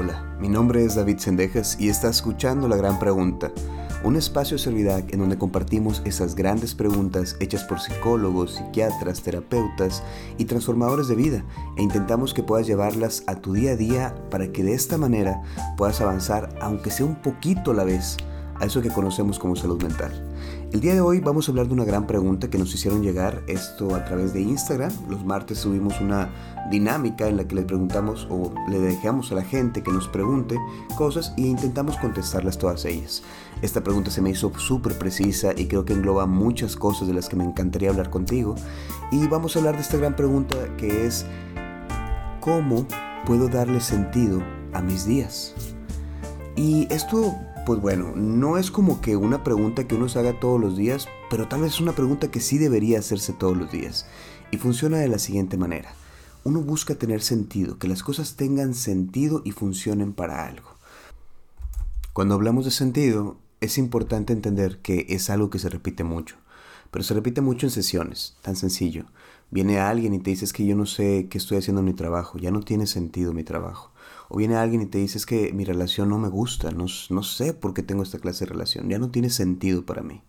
Hola, mi nombre es David Sendejas y está escuchando La Gran Pregunta, un espacio de servidad en donde compartimos esas grandes preguntas hechas por psicólogos, psiquiatras, terapeutas y transformadores de vida e intentamos que puedas llevarlas a tu día a día para que de esta manera puedas avanzar, aunque sea un poquito a la vez, a eso que conocemos como salud mental. El día de hoy vamos a hablar de una gran pregunta que nos hicieron llegar, esto a través de Instagram. Los martes subimos una dinámica en la que le preguntamos o le dejamos a la gente que nos pregunte cosas e intentamos contestarlas todas ellas. Esta pregunta se me hizo súper precisa y creo que engloba muchas cosas de las que me encantaría hablar contigo. Y vamos a hablar de esta gran pregunta que es, ¿cómo puedo darle sentido a mis días? Y esto pues bueno, no es como que una pregunta que uno se haga todos los días, pero tal vez es una pregunta que sí debería hacerse todos los días. Y funciona de la siguiente manera. Uno busca tener sentido, que las cosas tengan sentido y funcionen para algo. Cuando hablamos de sentido, es importante entender que es algo que se repite mucho, pero se repite mucho en sesiones, tan sencillo. Viene alguien y te dice que yo no sé qué estoy haciendo en mi trabajo, ya no tiene sentido mi trabajo. O viene alguien y te dice que mi relación no me gusta, no, no sé por qué tengo esta clase de relación, ya no tiene sentido para mí.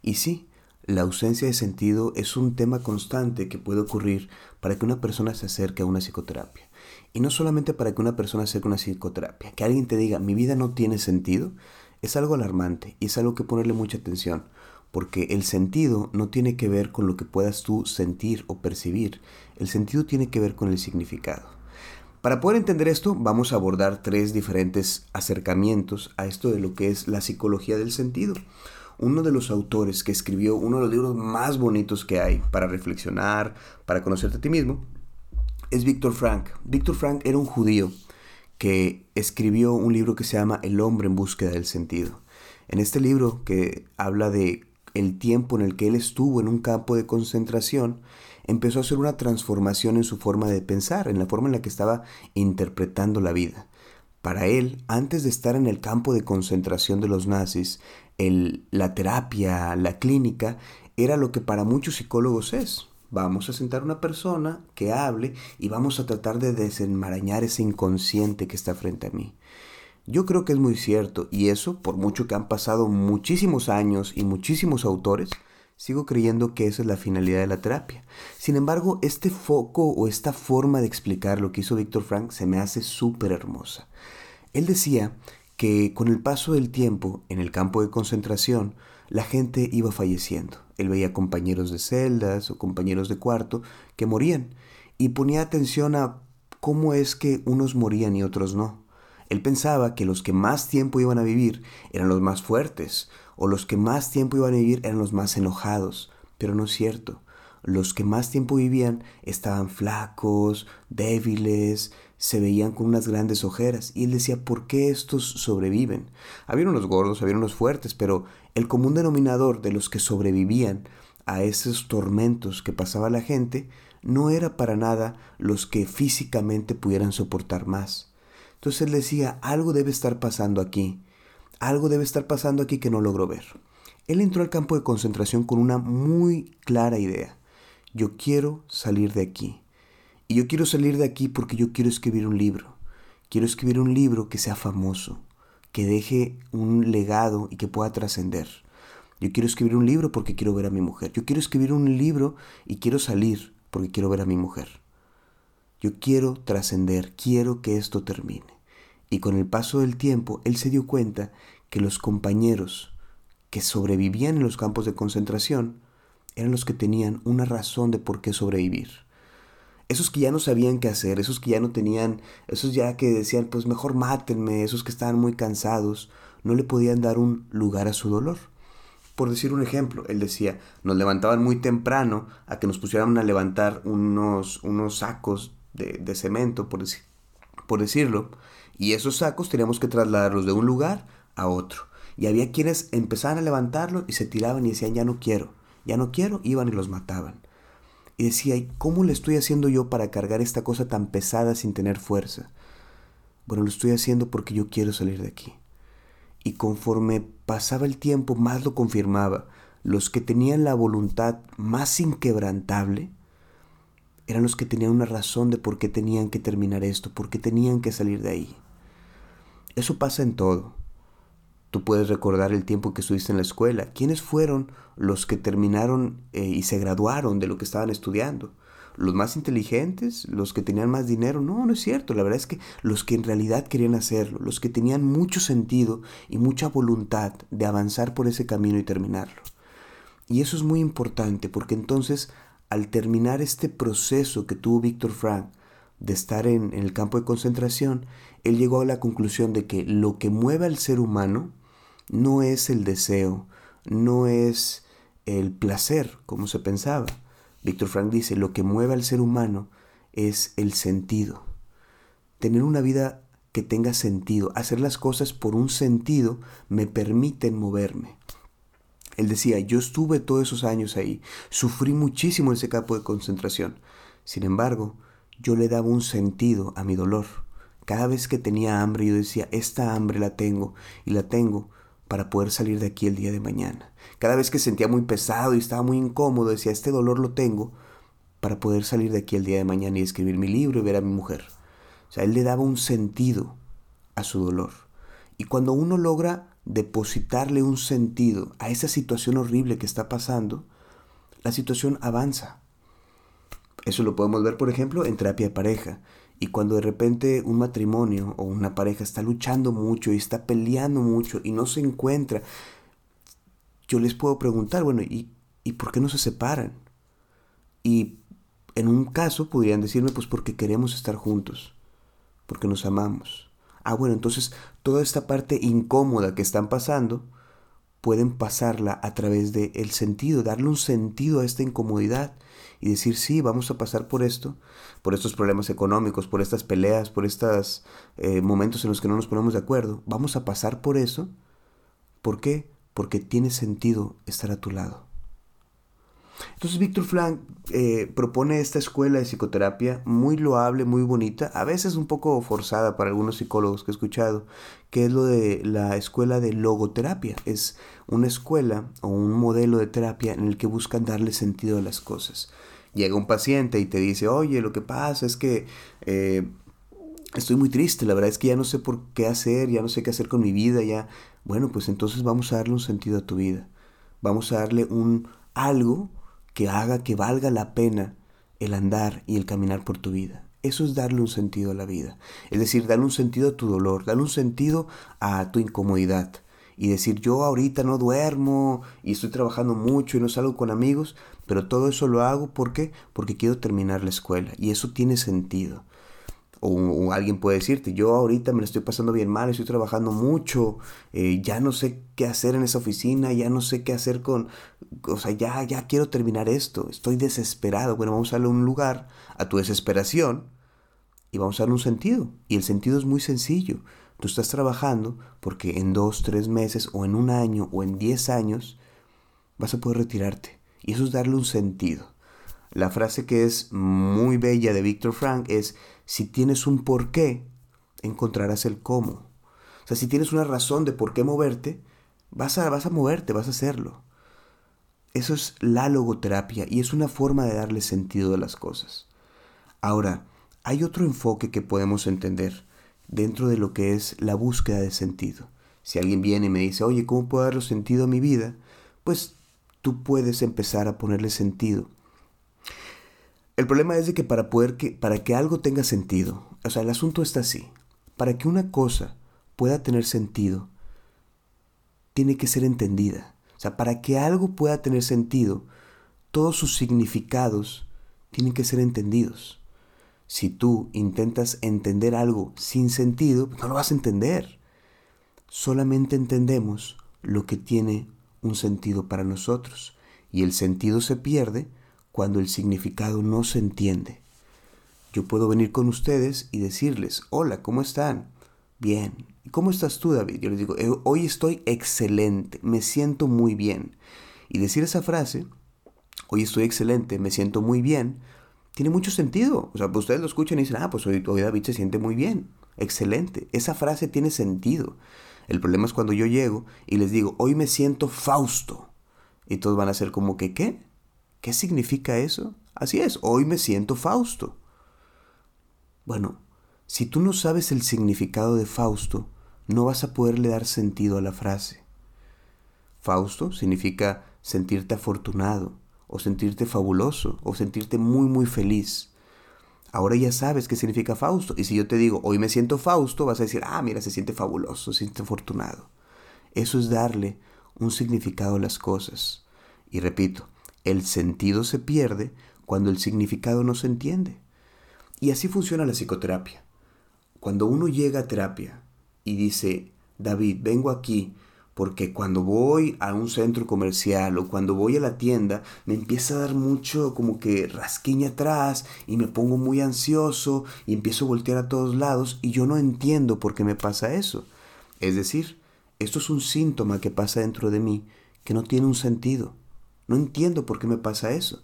Y sí, la ausencia de sentido es un tema constante que puede ocurrir para que una persona se acerque a una psicoterapia. Y no solamente para que una persona se acerque a una psicoterapia, que alguien te diga mi vida no tiene sentido, es algo alarmante y es algo que ponerle mucha atención, porque el sentido no tiene que ver con lo que puedas tú sentir o percibir, el sentido tiene que ver con el significado. Para poder entender esto, vamos a abordar tres diferentes acercamientos a esto de lo que es la psicología del sentido. Uno de los autores que escribió uno de los libros más bonitos que hay para reflexionar, para conocerte a ti mismo, es Víctor Frank. Víctor Frank era un judío que escribió un libro que se llama El hombre en búsqueda del sentido. En este libro que habla de el tiempo en el que él estuvo en un campo de concentración, empezó a hacer una transformación en su forma de pensar, en la forma en la que estaba interpretando la vida. Para él, antes de estar en el campo de concentración de los nazis, la terapia, la clínica, era lo que para muchos psicólogos es. Vamos a sentar una persona que hable y vamos a tratar de desenmarañar ese inconsciente que está frente a mí. Yo creo que es muy cierto y eso, por mucho que han pasado muchísimos años y muchísimos autores, Sigo creyendo que esa es la finalidad de la terapia. Sin embargo, este foco o esta forma de explicar lo que hizo Víctor Frank se me hace súper hermosa. Él decía que con el paso del tiempo en el campo de concentración, la gente iba falleciendo. Él veía compañeros de celdas o compañeros de cuarto que morían y ponía atención a cómo es que unos morían y otros no. Él pensaba que los que más tiempo iban a vivir eran los más fuertes, o los que más tiempo iban a vivir eran los más enojados, pero no es cierto. Los que más tiempo vivían estaban flacos, débiles, se veían con unas grandes ojeras. Y él decía, ¿por qué estos sobreviven? Habían unos gordos, habían unos fuertes, pero el común denominador de los que sobrevivían a esos tormentos que pasaba la gente no era para nada los que físicamente pudieran soportar más. Entonces él decía, algo debe estar pasando aquí algo debe estar pasando aquí que no logro ver. Él entró al campo de concentración con una muy clara idea. Yo quiero salir de aquí. Y yo quiero salir de aquí porque yo quiero escribir un libro. Quiero escribir un libro que sea famoso, que deje un legado y que pueda trascender. Yo quiero escribir un libro porque quiero ver a mi mujer. Yo quiero escribir un libro y quiero salir porque quiero ver a mi mujer. Yo quiero trascender, quiero que esto termine. Y con el paso del tiempo, él se dio cuenta que los compañeros que sobrevivían en los campos de concentración eran los que tenían una razón de por qué sobrevivir. Esos que ya no sabían qué hacer, esos que ya no tenían, esos ya que decían, pues mejor mátenme, esos que estaban muy cansados, no le podían dar un lugar a su dolor. Por decir un ejemplo, él decía, nos levantaban muy temprano a que nos pusieran a levantar unos, unos sacos de, cemento, por, por decirlo, y esos sacos teníamos que trasladarlos de un lugar a otro. Y había quienes empezaban a levantarlos y se tiraban y decían, ya no quiero, ya no quiero, iban y los mataban. Y decía, ¿cómo le estoy haciendo yo para cargar esta cosa tan pesada sin tener fuerza? Bueno, lo estoy haciendo porque yo quiero salir de aquí. Y conforme pasaba el tiempo, más lo confirmaba. Los que tenían la voluntad más inquebrantable eran los que tenían una razón de por qué tenían que terminar esto, por qué tenían que salir de ahí. Eso pasa en todo. Tú puedes recordar el tiempo que estuviste en la escuela. ¿Quiénes fueron los que terminaron eh, y se graduaron de lo que estaban estudiando? ¿Los más inteligentes? ¿Los que tenían más dinero? No, no es cierto. La verdad es que los que en realidad querían hacerlo, los que tenían mucho sentido y mucha voluntad de avanzar por ese camino y terminarlo. Y eso es muy importante porque entonces al terminar este proceso que tuvo Víctor Frank de estar en, el campo de concentración, él llegó a la conclusión de que lo que mueve al ser humano no es el deseo, no es el placer, como se pensaba. Víctor Frank dice, lo que mueve al ser humano es el sentido. Tener una vida que tenga sentido, hacer las cosas por un sentido, me permiten moverme. Él decía, yo estuve todos esos años ahí, sufrí muchísimo en ese campo de concentración. Sin embargo, yo le daba un sentido a mi dolor. Cada vez que tenía hambre, yo decía, esta hambre la tengo y la tengo para poder salir de aquí el día de mañana. Cada vez que sentía muy pesado y estaba muy incómodo, decía, este dolor lo tengo para poder salir de aquí el día de mañana y escribir mi libro y ver a mi mujer. O sea, él le daba un sentido a su dolor. Y cuando uno logra depositarle un sentido a esa situación horrible que está pasando, la situación avanza. Eso lo podemos ver, por ejemplo, en terapia de pareja. Y cuando de repente un matrimonio o una pareja está luchando mucho y está peleando mucho y no se encuentra, yo les puedo preguntar, bueno, ¿y, ¿y por qué no se separan? Y en un caso podrían decirme, pues porque queremos estar juntos, porque nos amamos. Ah, bueno, entonces toda esta parte incómoda que están pasando, pueden pasarla a través del el sentido, darle un sentido a esta incomodidad y decir, sí, vamos a pasar por esto, por estos problemas económicos, por estas peleas, por estos eh, momentos en los que no nos ponemos de acuerdo. Vamos a pasar por eso. ¿Por qué? Porque tiene sentido estar a tu lado. Entonces Víctor Frank eh, propone esta escuela de psicoterapia muy loable, muy bonita, a veces un poco forzada para algunos psicólogos que he escuchado, que es lo de la escuela de logoterapia. Es una escuela o un modelo de terapia en el que buscan darle sentido a las cosas. Llega un paciente y te dice, oye, lo que pasa es que eh, estoy muy triste, la verdad es que ya no sé por qué hacer, ya no sé qué hacer con mi vida, ya... Bueno, pues entonces vamos a darle un sentido a tu vida. Vamos a darle un algo que haga que valga la pena el andar y el caminar por tu vida. Eso es darle un sentido a la vida. Es decir, darle un sentido a tu dolor, darle un sentido a tu incomodidad. Y decir, yo ahorita no duermo y estoy trabajando mucho y no salgo con amigos, pero todo eso lo hago ¿por qué? Porque quiero terminar la escuela. Y eso tiene sentido. O, alguien puede decirte, yo ahorita me lo estoy pasando bien mal, estoy trabajando mucho, eh, ya no sé qué hacer en esa oficina, ya no sé qué hacer con, o sea, ya, ya quiero terminar esto, estoy desesperado. Bueno, vamos a darle un lugar a tu desesperación y vamos a darle un sentido. Y el sentido es muy sencillo. Tú estás trabajando porque en dos, tres meses o en un año o en diez años vas a poder retirarte. Y eso es darle un sentido. La frase que es muy bella de Víctor Frank es, si tienes un por qué, encontrarás el cómo. O sea, si tienes una razón de por qué moverte, vas a, vas a moverte, vas a hacerlo. Eso es la logoterapia y es una forma de darle sentido a las cosas. Ahora, hay otro enfoque que podemos entender dentro de lo que es la búsqueda de sentido. Si alguien viene y me dice, oye, ¿cómo puedo darle sentido a mi vida? Pues tú puedes empezar a ponerle sentido el problema es de que para poder que para que algo tenga sentido, o sea, el asunto está así. Para que una cosa pueda tener sentido, tiene que ser entendida. O sea, para que algo pueda tener sentido, todos sus significados tienen que ser entendidos. Si tú intentas entender algo sin sentido, no lo vas a entender. Solamente entendemos lo que tiene un sentido para nosotros. Y el sentido se pierde cuando el significado no se entiende. Yo puedo venir con ustedes y decirles, hola, ¿cómo están? Bien. ¿Y cómo estás tú, David? Yo les digo, eh, hoy estoy excelente, me siento muy bien. Y decir esa frase, hoy estoy excelente, me siento muy bien, tiene mucho sentido. O sea, pues ustedes lo escuchan y dicen, ah, pues hoy, hoy David se siente muy bien, excelente. Esa frase tiene sentido. El problema es cuando yo llego y les digo, hoy me siento Fausto. Y todos van a ser como que, ¿qué? ¿Qué significa eso? Así es, hoy me siento Fausto. Bueno, si tú no sabes el significado de Fausto, no vas a poderle dar sentido a la frase. Fausto significa sentirte afortunado, o sentirte fabuloso, o sentirte muy muy feliz. Ahora ya sabes qué significa Fausto. Y si yo te digo, hoy me siento Fausto, vas a decir, ah, mira, se siente fabuloso, se siente afortunado. Eso es darle un significado a las cosas. Y repito, el sentido se pierde cuando el significado no se entiende. Y así funciona la psicoterapia. Cuando uno llega a terapia y dice, David, vengo aquí porque cuando voy a un centro comercial o cuando voy a la tienda me empieza a dar mucho como que rasquiña atrás y me pongo muy ansioso y empiezo a voltear a todos lados y yo no entiendo por qué me pasa eso. Es decir, esto es un síntoma que pasa dentro de mí que no tiene un sentido. No entiendo por qué me pasa eso.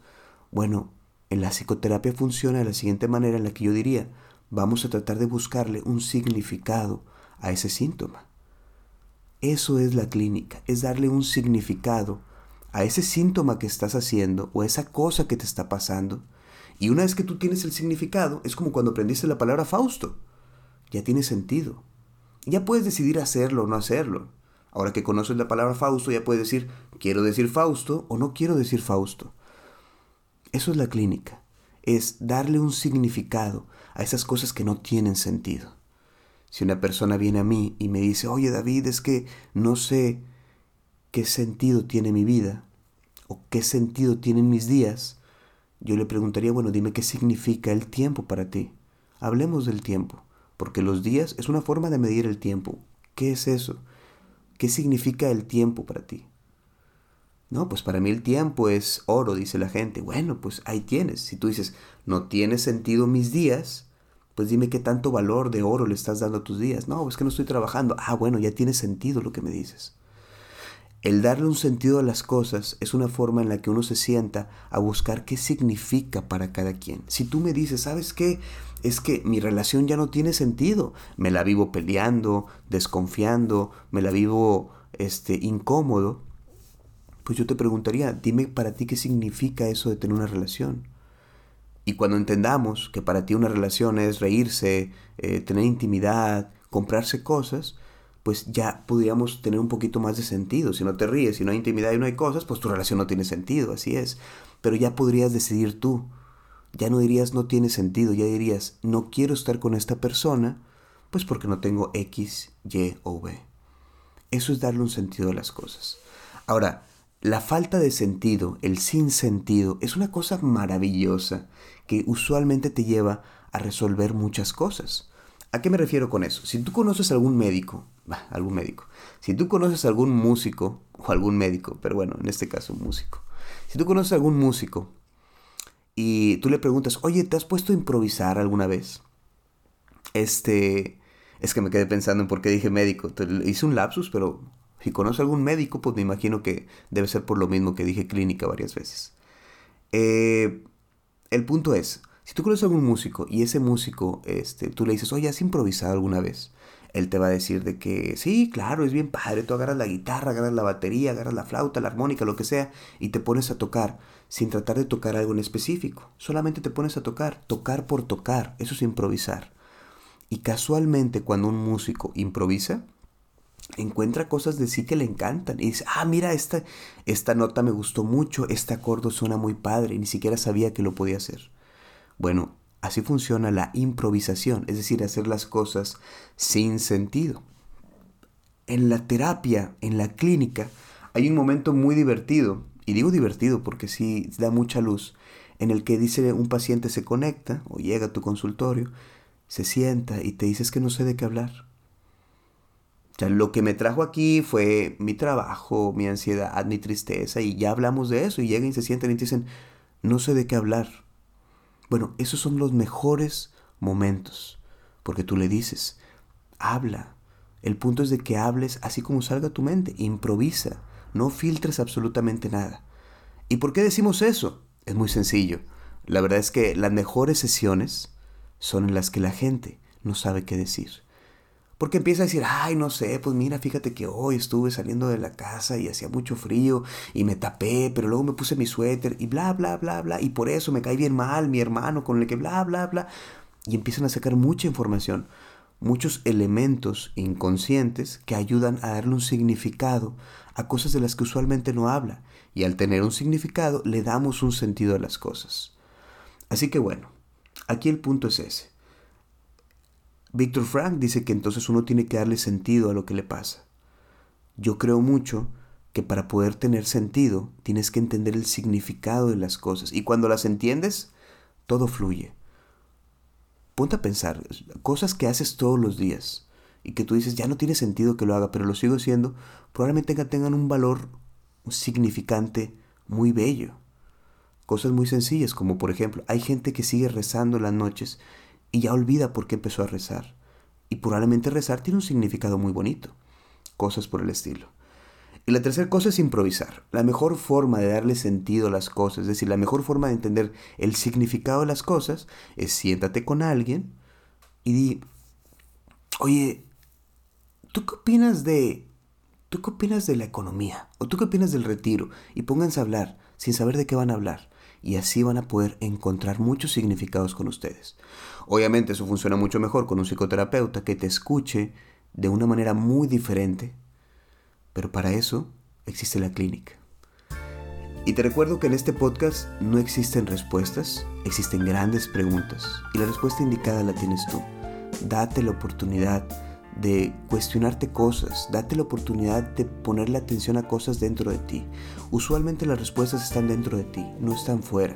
Bueno, en la psicoterapia funciona de la siguiente manera en la que yo diría, vamos a tratar de buscarle un significado a ese síntoma. Eso es la clínica, es darle un significado a ese síntoma que estás haciendo o a esa cosa que te está pasando. Y una vez que tú tienes el significado, es como cuando aprendiste la palabra Fausto. Ya tiene sentido. Ya puedes decidir hacerlo o no hacerlo. Ahora que conoces la palabra Fausto, ya puedes decir, quiero decir Fausto o no quiero decir Fausto. Eso es la clínica. Es darle un significado a esas cosas que no tienen sentido. Si una persona viene a mí y me dice, oye David, es que no sé qué sentido tiene mi vida o qué sentido tienen mis días, yo le preguntaría, bueno, dime qué significa el tiempo para ti. Hablemos del tiempo, porque los días es una forma de medir el tiempo. ¿Qué es eso? ¿Qué significa el tiempo para ti? No, pues para mí el tiempo es oro, dice la gente. Bueno, pues ahí tienes. Si tú dices, no tiene sentido mis días, pues dime qué tanto valor de oro le estás dando a tus días. No, es que no estoy trabajando. Ah, bueno, ya tiene sentido lo que me dices. El darle un sentido a las cosas es una forma en la que uno se sienta a buscar qué significa para cada quien. Si tú me dices, ¿sabes qué? Es que mi relación ya no tiene sentido. Me la vivo peleando, desconfiando, me la vivo este, incómodo. Pues yo te preguntaría, dime para ti qué significa eso de tener una relación. Y cuando entendamos que para ti una relación es reírse, eh, tener intimidad, comprarse cosas, pues ya podríamos tener un poquito más de sentido. Si no te ríes, si no hay intimidad y no hay cosas, pues tu relación no tiene sentido, así es. Pero ya podrías decidir tú. Ya no dirías no tiene sentido, ya dirías no quiero estar con esta persona, pues porque no tengo X, Y o B. Eso es darle un sentido a las cosas. Ahora, la falta de sentido, el sin sentido, es una cosa maravillosa que usualmente te lleva a resolver muchas cosas. ¿A qué me refiero con eso? Si tú conoces a algún médico, algún médico, si tú conoces a algún músico o algún médico, pero bueno, en este caso músico, si tú conoces a algún músico y tú le preguntas, oye, ¿te has puesto a improvisar alguna vez? Este, es que me quedé pensando en por qué dije médico. Hice un lapsus, pero si conoce algún médico, pues me imagino que debe ser por lo mismo que dije clínica varias veces. Eh, el punto es, si tú conoces algún músico y ese músico, este, tú le dices, oye, ¿has improvisado alguna vez? Él te va a decir de que sí, claro, es bien padre, tú agarras la guitarra, agarras la batería, agarras la flauta, la armónica, lo que sea, y te pones a tocar sin tratar de tocar algo en específico. Solamente te pones a tocar, tocar por tocar, eso es improvisar. Y casualmente cuando un músico improvisa, encuentra cosas de sí que le encantan y dice, ah, mira, esta, esta nota me gustó mucho, este acorde suena muy padre, y ni siquiera sabía que lo podía hacer. Bueno, así funciona la improvisación, es decir, hacer las cosas sin sentido. En la terapia, en la clínica, hay un momento muy divertido, y digo divertido porque sí da mucha luz, en el que dice un paciente se conecta o llega a tu consultorio, se sienta y te dices que no sé de qué hablar o sea, lo que me trajo aquí fue mi trabajo, mi ansiedad, mi tristeza, y ya hablamos de eso, y llegan y se sienten y te dicen, no sé de qué hablar. Bueno, esos son los mejores momentos, porque tú le dices, habla. El punto es de que hables así como salga tu mente, improvisa, no filtres absolutamente nada. ¿Y por qué decimos eso? Es muy sencillo. La verdad es que las mejores sesiones son en las que la gente no sabe qué decir. Porque empieza a decir, ay, no sé, pues mira, fíjate que hoy estuve saliendo de la casa y hacía mucho frío y me tapé, pero luego me puse mi suéter y bla, bla, bla, bla, y por eso me cae bien mal mi hermano con el que bla, bla, bla. Y empiezan a sacar mucha información. muchos elementos inconscientes que ayudan a darle un significado a cosas de las que usualmente no habla. Y al tener un significado le damos un sentido a las cosas. Así que bueno, aquí el punto es ese. Víctor Frank dice que entonces uno tiene que darle sentido a lo que le pasa. Yo creo mucho que para poder tener sentido tienes que entender el significado de las cosas. Y cuando las entiendes, todo fluye ponte a pensar, cosas que haces todos los días y que tú dices, ya no tiene sentido que lo haga, pero lo sigo haciendo, probablemente tengan un valor significante muy bello. Cosas muy sencillas, como por ejemplo, hay gente que sigue rezando las noches y ya olvida por qué empezó a rezar. Y probablemente rezar tiene un significado muy bonito. Cosas por el estilo. Y la tercera cosa es improvisar. La mejor forma de darle sentido a las cosas, es decir, la mejor forma de entender el significado de las cosas, es siéntate con alguien y di, oye, ¿tú qué opinas de... ¿Tú qué opinas de la economía? ¿O tú qué opinas del retiro? Y pónganse a hablar sin saber de qué van a hablar. Y así van a poder encontrar muchos significados con ustedes. Obviamente eso funciona mucho mejor con un psicoterapeuta que te escuche de una manera muy diferente pero para eso existe la clínica. Y te recuerdo que en este podcast no existen respuestas, existen grandes preguntas. Y la respuesta indicada la tienes tú. Date la oportunidad de cuestionarte cosas, date la oportunidad de ponerle atención a cosas dentro de ti. Usualmente las respuestas están dentro de ti, no están fuera.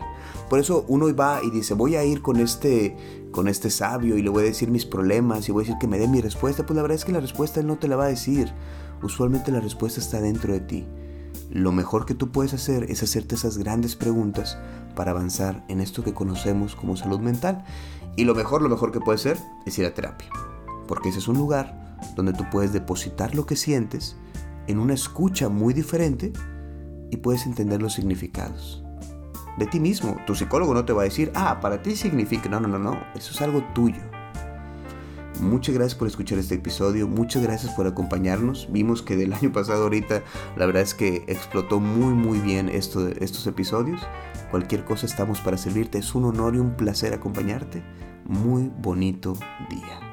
Por eso uno va y dice, voy a ir con este, con este sabio y le voy a decir mis problemas y voy a decir que me dé mi respuesta. Pues la verdad es que la respuesta él no te la va a decir usualmente la respuesta está dentro de ti. Lo mejor que tú puedes hacer es hacerte esas grandes preguntas para avanzar en esto que conocemos como salud mental. Y lo mejor, lo mejor que puede ser es ir a terapia. Porque ese es un lugar donde tú puedes depositar lo que sientes en una escucha muy diferente y puedes entender los significados. De ti mismo, tu psicólogo no te va a decir, ah, para ti significa, no, no, no, no, eso es algo tuyo. Muchas gracias por escuchar este episodio, muchas gracias por acompañarnos. Vimos que del año pasado ahorita la verdad es que explotó muy muy bien esto, estos episodios. Cualquier cosa estamos para servirte, es un honor y un placer acompañarte. Muy bonito día.